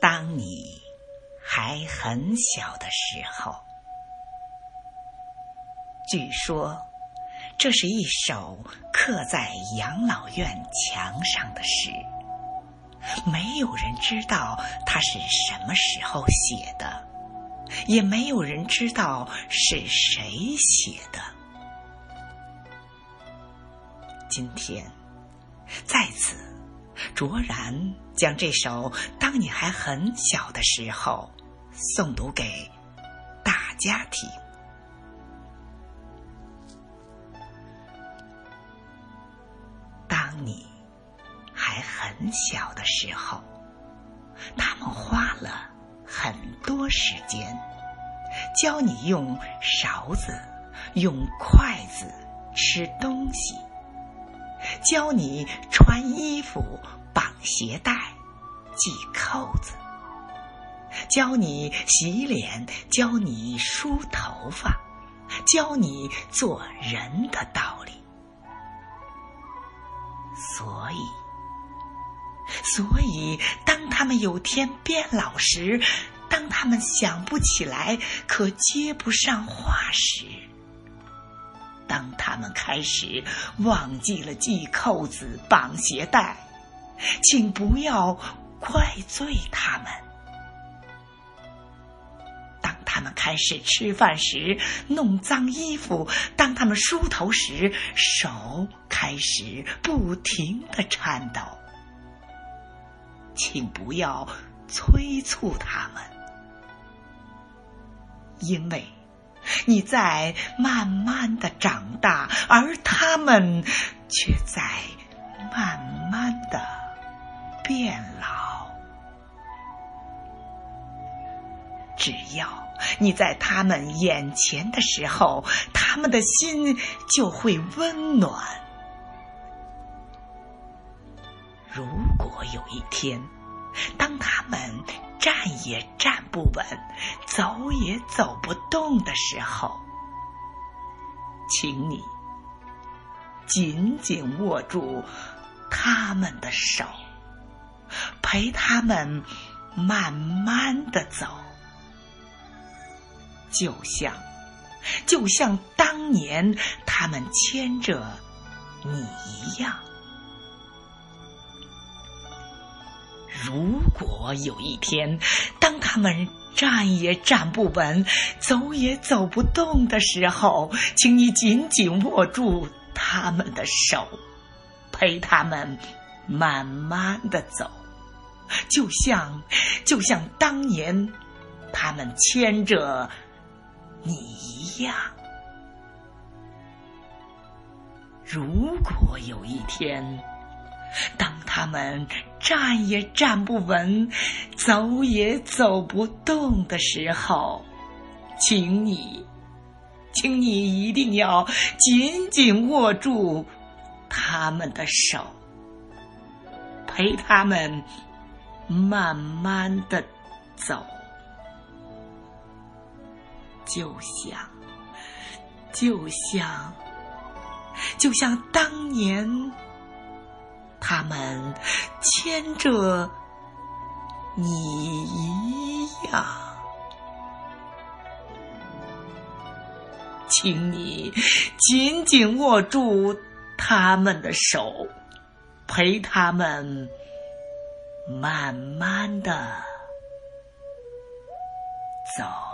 当你还很小的时候，据说这是一首刻在养老院墙上的诗，没有人知道它是什么时候写的，也没有人知道是谁写的。今天，在此。卓然将这首《当你还很小的时候》诵读给大家听。当你还很小的时候，他们花了很多时间教你用勺子、用筷子吃东西。教你穿衣服、绑鞋带、系扣子；教你洗脸，教你梳头发，教你做人的道理。所以，所以，当他们有天变老时，当他们想不起来，可接不上话时。当他们开始忘记了系扣子、绑鞋带，请不要怪罪他们；当他们开始吃饭时弄脏衣服，当他们梳头时手开始不停的颤抖，请不要催促他们，因为。你在慢慢的长大，而他们却在慢慢的变老。只要你在他们眼前的时候，他们的心就会温暖。如果有一天，当他们……站也站不稳，走也走不动的时候，请你紧紧握住他们的手，陪他们慢慢的走，就像就像当年他们牵着你一样。如果有一天，当他们站也站不稳、走也走不动的时候，请你紧紧握住他们的手，陪他们慢慢的走，就像就像当年他们牵着你一样。如果有一天，当们站也站不稳，走也走不动的时候，请你，请你一定要紧紧握住他们的手，陪他们慢慢的走，就像，就像，就像当年。他们牵着你一样，请你紧紧握住他们的手，陪他们慢慢的走。